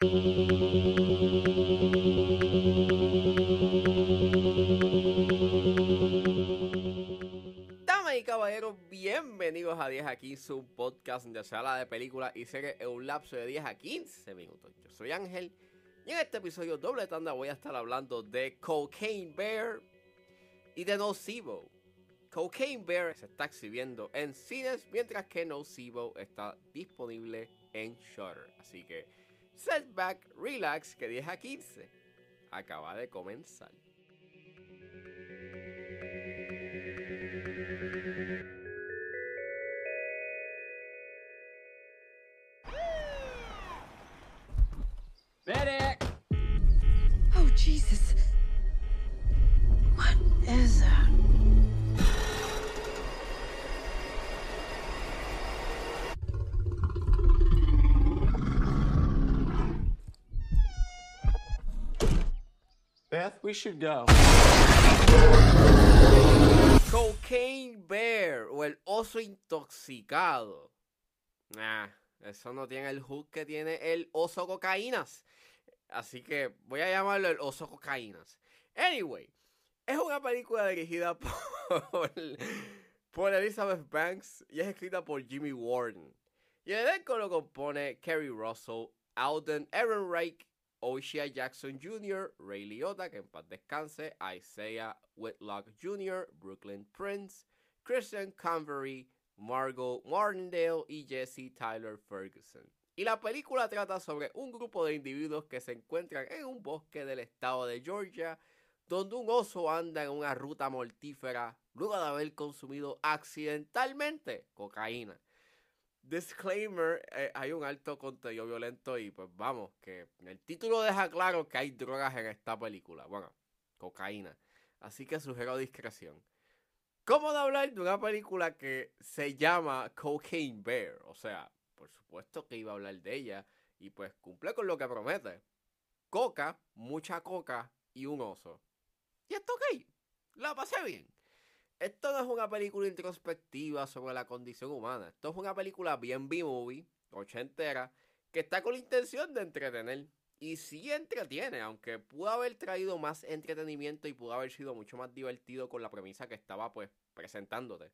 Damas y caballeros, bienvenidos a 10 a 15, un podcast donde se de películas y series en un lapso de 10 a 15 minutos. Yo soy Ángel y en este episodio doble tanda voy a estar hablando de Cocaine Bear y de Nocebo. Cocaine Bear se está exhibiendo en cines mientras que Nocebo está disponible en Shutter. Así que setback, relax, que 10 a 15 acaba de comenzar. Medic! Oh, Jesus. What is that? Beth, we should go. Cocaine Bear o el oso intoxicado. Ah, eso no tiene el hook que tiene el oso cocaínas. Así que voy a llamarlo el oso cocaínas. Anyway, es una película dirigida por, por Elizabeth Banks y es escrita por Jimmy Warden. Y el elenco lo compone Kerry Russell, Alden Ehrenreich, Oshia Jackson Jr., Ray Liotta, que en paz descanse, Isaiah Whitlock Jr., Brooklyn Prince, Christian Convery, Margot Martindale y Jesse Tyler Ferguson. Y la película trata sobre un grupo de individuos que se encuentran en un bosque del estado de Georgia, donde un oso anda en una ruta mortífera luego de haber consumido accidentalmente cocaína. Disclaimer, eh, hay un alto contenido violento y pues vamos, que el título deja claro que hay drogas en esta película. Bueno, cocaína. Así que sugiero discreción. ¿Cómo de hablar de una película que se llama Cocaine Bear? O sea, por supuesto que iba a hablar de ella y pues cumple con lo que promete. Coca, mucha coca y un oso. Y esto ok, la pasé bien. Esto no es una película introspectiva sobre la condición humana. Esto es una película bien B-movie, ochentera, que está con la intención de entretener. Y sí entretiene, aunque pudo haber traído más entretenimiento y pudo haber sido mucho más divertido con la premisa que estaba pues presentándote.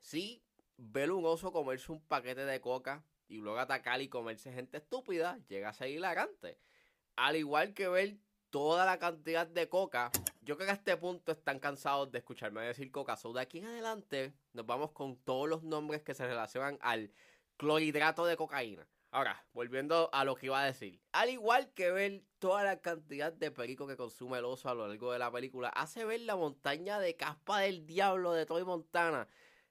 Sí, ver un oso comerse un paquete de coca y luego atacar y comerse gente estúpida llega a ser hilarante. Al igual que ver toda la cantidad de coca. Yo creo que a este punto están cansados de escucharme decir coca. So de aquí en adelante nos vamos con todos los nombres que se relacionan al clorhidrato de cocaína. Ahora, volviendo a lo que iba a decir. Al igual que ver toda la cantidad de perico que consume el oso a lo largo de la película, hace ver la montaña de caspa del diablo de Troy Montana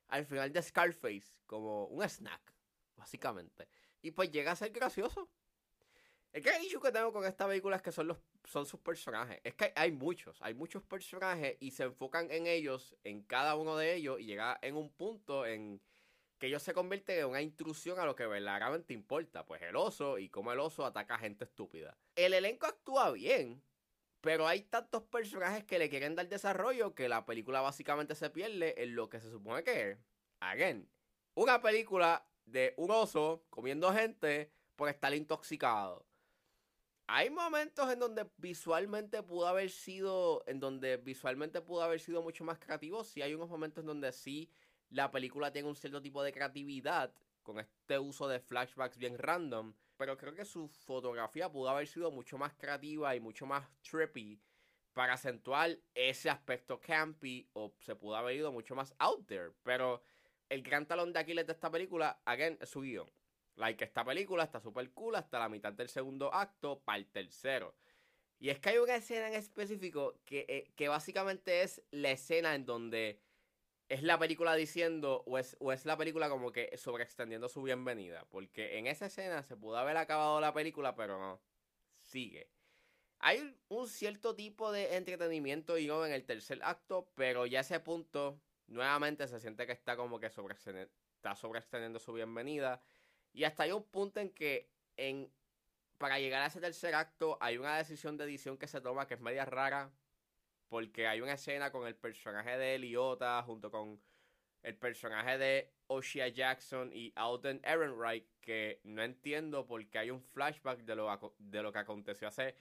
al final de Scarface como un snack, básicamente. Y pues llega a ser gracioso. El gran issue que tengo con esta película es que son, los, son sus personajes. Es que hay muchos, hay muchos personajes y se enfocan en ellos, en cada uno de ellos, y llega en un punto en que ellos se convierten en una intrusión a lo que verdaderamente importa. Pues el oso y cómo el oso ataca a gente estúpida. El elenco actúa bien, pero hay tantos personajes que le quieren dar desarrollo que la película básicamente se pierde en lo que se supone que es. Again, una película de un oso comiendo gente por estar intoxicado hay momentos en donde visualmente pudo haber sido, en donde visualmente pudo haber sido mucho más creativo. Sí hay unos momentos en donde sí la película tiene un cierto tipo de creatividad con este uso de flashbacks bien random. Pero creo que su fotografía pudo haber sido mucho más creativa y mucho más trippy para acentuar ese aspecto campy o se pudo haber ido mucho más out there. Pero el gran talón de Aquiles de esta película, again, es su guion. Like, esta película está súper cool hasta la mitad del segundo acto para el tercero. Y es que hay una escena en específico que, eh, que básicamente es la escena en donde es la película diciendo, o es, o es la película como que sobreextendiendo su bienvenida. Porque en esa escena se pudo haber acabado la película, pero no. Sigue. Hay un cierto tipo de entretenimiento y en el tercer acto, pero ya ese punto, nuevamente se siente que está como que sobreextendiendo, está sobreextendiendo su bienvenida. Y hasta hay un punto en que en, para llegar a ese tercer acto hay una decisión de edición que se toma que es media rara. Porque hay una escena con el personaje de Eliota junto con el personaje de O'Shea Jackson y Alden Ehrenreich que no entiendo porque hay un flashback de lo, de lo que aconteció hace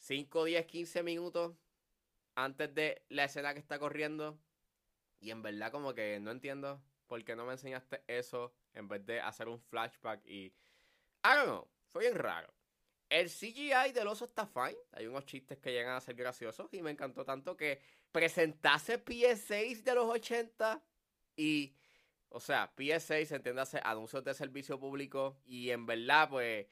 5, 10, 15 minutos antes de la escena que está corriendo. Y en verdad como que no entiendo por qué no me enseñaste eso en vez de hacer un flashback y... I don't know, fue bien raro. El CGI del oso está fine. Hay unos chistes que llegan a ser graciosos y me encantó tanto que presentase PS6 de los 80 y... O sea, PS6, entiéndase, anuncios de servicio público y en verdad, pues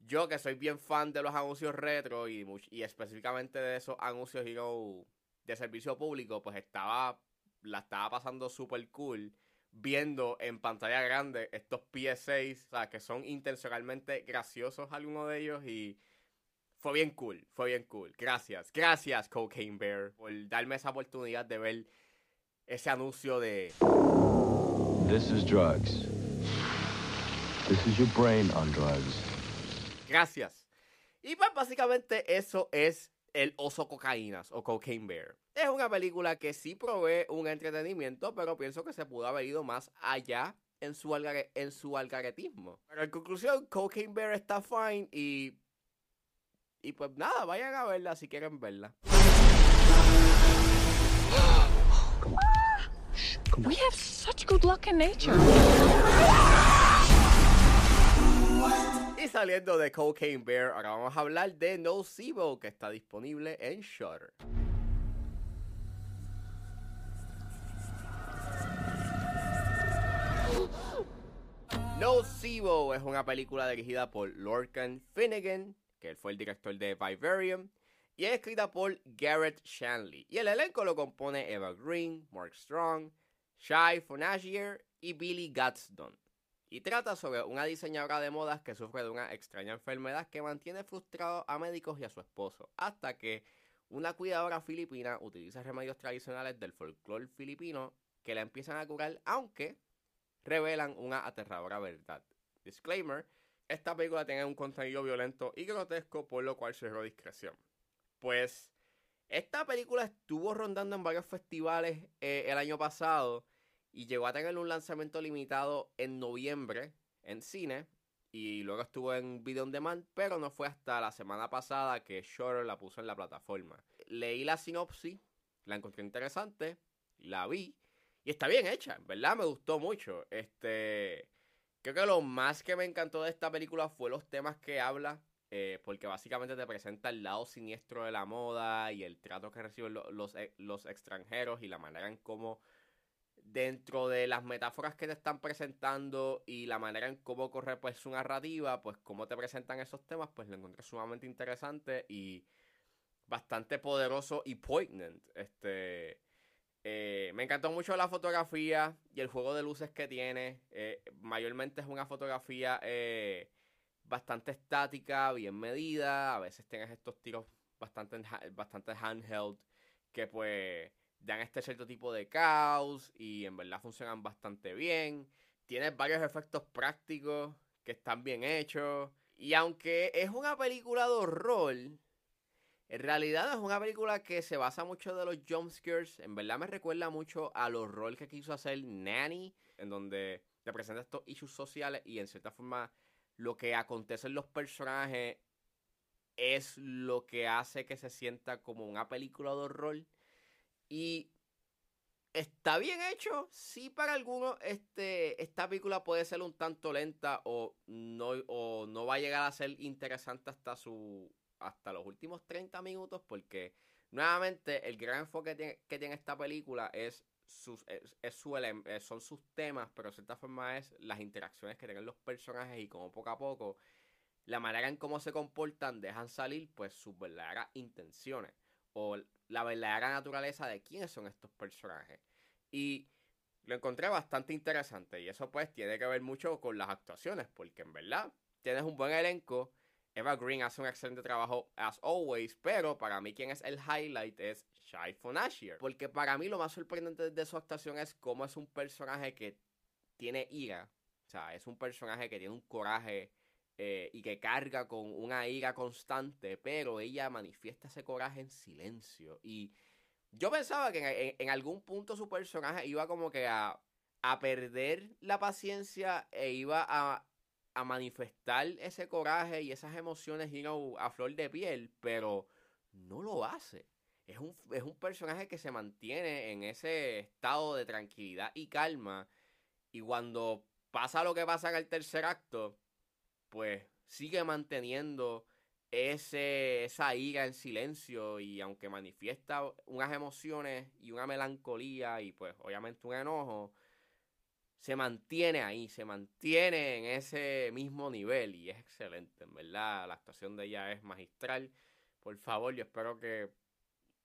yo que soy bien fan de los anuncios retro y, específicamente de esos anuncios de servicio público, pues estaba, la estaba pasando súper cool viendo en pantalla grande estos PS6, o sea, que son intencionalmente graciosos algunos de ellos y fue bien cool, fue bien cool. Gracias, gracias Cocaine Bear por darme esa oportunidad de ver ese anuncio de This is drugs. This is your brain on drugs. Gracias. Y pues básicamente eso es El oso cocaínas o Cocaine Bear. Es una película que sí provee un entretenimiento, pero pienso que se pudo haber ido más allá en su, en su algaretismo. Pero en conclusión, Cocaine Bear está fine y... Y pues nada, vayan a verla si quieren verla. We have such good luck in nature. Y saliendo de Cocaine Bear, ahora vamos a hablar de No Nocebo, que está disponible en Shudder. Nocebo es una película dirigida por Lorcan Finnegan, que fue el director de Vivarium, y es escrita por Garrett Shanley. Y el elenco lo compone Eva Green, Mark Strong, Shai Fonagier y Billy Gadsden y trata sobre una diseñadora de modas que sufre de una extraña enfermedad que mantiene frustrados a médicos y a su esposo, hasta que una cuidadora filipina utiliza remedios tradicionales del folclore filipino que la empiezan a curar, aunque revelan una aterradora verdad. Disclaimer, esta película tiene un contenido violento y grotesco, por lo cual cerró discreción. Pues esta película estuvo rondando en varios festivales eh, el año pasado y llegó a tener un lanzamiento limitado en noviembre en cine y luego estuvo en video on demand, pero no fue hasta la semana pasada que Shutter la puso en la plataforma. Leí la sinopsis, la encontré interesante, la vi y está bien hecha, verdad me gustó mucho. Este, creo que lo más que me encantó de esta película fue los temas que habla, eh, porque básicamente te presenta el lado siniestro de la moda y el trato que reciben los, los extranjeros y la manera en cómo dentro de las metáforas que te están presentando y la manera en cómo corre pues su narrativa, pues cómo te presentan esos temas, pues lo encontré sumamente interesante y bastante poderoso y poignant. Este, eh, me encantó mucho la fotografía y el juego de luces que tiene. Eh, mayormente es una fotografía eh, bastante estática, bien medida. A veces tienes estos tiros bastante, bastante handheld que pues dan este cierto tipo de caos y en verdad funcionan bastante bien. Tienes varios efectos prácticos que están bien hechos. Y aunque es una película de horror, en realidad es una película que se basa mucho de los jumpscares. En verdad me recuerda mucho al horror que quiso hacer Nanny, en donde te presenta estos issues sociales y en cierta forma lo que acontece en los personajes es lo que hace que se sienta como una película de horror. Y está bien hecho. Sí, para algunos, este, esta película puede ser un tanto lenta o no, o no va a llegar a ser interesante hasta su. hasta los últimos 30 minutos. Porque nuevamente el gran enfoque que tiene, esta película es sus, es, su, son sus temas, pero de cierta forma es las interacciones que tienen los personajes y como poco a poco la manera en cómo se comportan dejan salir pues sus verdaderas intenciones o la verdadera naturaleza de quiénes son estos personajes. Y lo encontré bastante interesante y eso pues tiene que ver mucho con las actuaciones, porque en verdad tienes un buen elenco. Eva Green hace un excelente trabajo as always, pero para mí quien es el highlight es Shai Fonashier, porque para mí lo más sorprendente de su actuación es cómo es un personaje que tiene ira, o sea, es un personaje que tiene un coraje eh, y que carga con una ira constante, pero ella manifiesta ese coraje en silencio. Y yo pensaba que en, algún punto su personaje iba como que a, a perder la paciencia e iba a, a manifestar ese coraje y esas emociones you a flor de piel, pero no lo hace. Es un, es un personaje que se mantiene en ese estado de tranquilidad y calma. Y cuando pasa lo que pasa en el tercer acto, pues sigue manteniendo ese, esa ira en silencio y aunque manifiesta unas emociones y una melancolía y pues obviamente un enojo, se mantiene ahí, se mantiene en ese mismo nivel y es excelente, en verdad, la actuación de ella es magistral. Por favor, yo espero que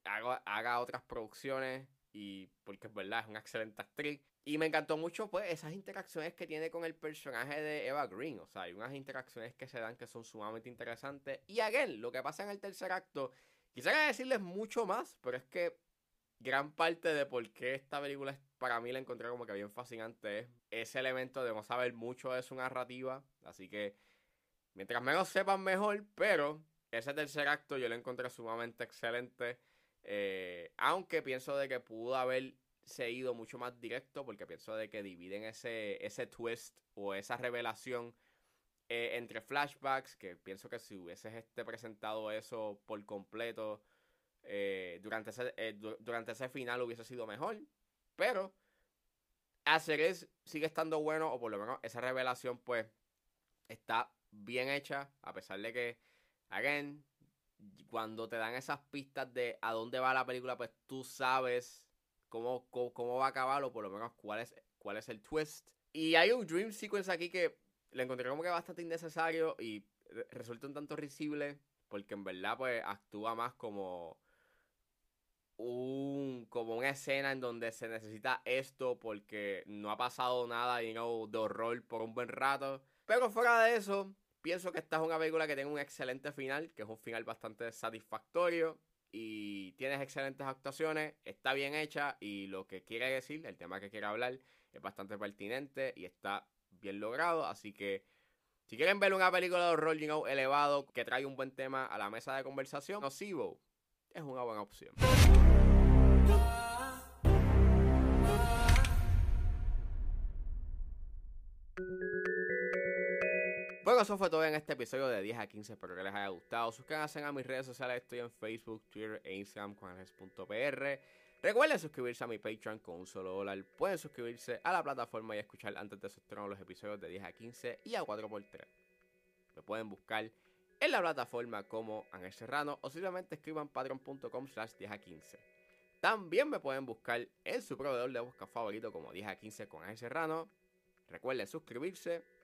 haga, haga otras producciones y porque es verdad, es una excelente actriz. Y me encantó mucho, pues, esas interacciones que tiene con el personaje de Eva Green. O sea, hay unas interacciones que se dan que son sumamente interesantes. Y again, lo que pasa en el tercer acto, quisiera decirles mucho más, pero es que gran parte de por qué esta película para mí la encontré como que bien fascinante es ese elemento de no saber mucho de su narrativa. Así que, mientras menos sepan mejor, pero ese tercer acto yo lo encontré sumamente excelente. Eh, aunque pienso de que pudo haber se ido mucho más directo porque pienso de que dividen ese, ese twist o esa revelación eh, entre flashbacks, que pienso que si hubieses este presentado eso por completo eh, durante, ese, eh, durante ese final hubiese sido mejor, pero hacer es, sigue estando bueno o por lo menos esa revelación pues está bien hecha a pesar de que, again, cuando te dan esas pistas de a dónde va la película pues tú sabes cómo, cómo, va a acabar o por lo menos cuál es, cuál es el twist. Y hay un dream sequence aquí que le encontré como que bastante innecesario y resulta un tanto risible porque en verdad pues actúa más como un como una escena en donde se necesita esto porque no ha pasado nada you know, de horror por un buen rato. Pero fuera de eso, pienso que esta es una película que tiene un excelente final, que es un final bastante satisfactorio y tienes excelentes actuaciones, está bien hecha y lo que quiere decir, el tema que quiere hablar, es bastante pertinente y está bien logrado. Así que si quieren ver una película de horror you elevado que trae un buen tema a la mesa de conversación, Nocivo es una buena opción. Bueno, eso fue todo en este episodio de 10 a 15. Espero que les haya gustado. Suscríbanse a mis redes sociales. Estoy en Facebook, Twitter e Instagram con Recuerden suscribirse a mi Patreon con un solo dólar. Pueden suscribirse a la plataforma y escuchar antes de su estreno los episodios de 10 a 15 y a 4x3. Me pueden buscar en la plataforma como Ángel Serrano o simplemente escriban patreon.com slash 10 a 15. También me pueden buscar en su proveedor de busca favorito como 10 a 15 con Ángel Serrano. Recuerden suscribirse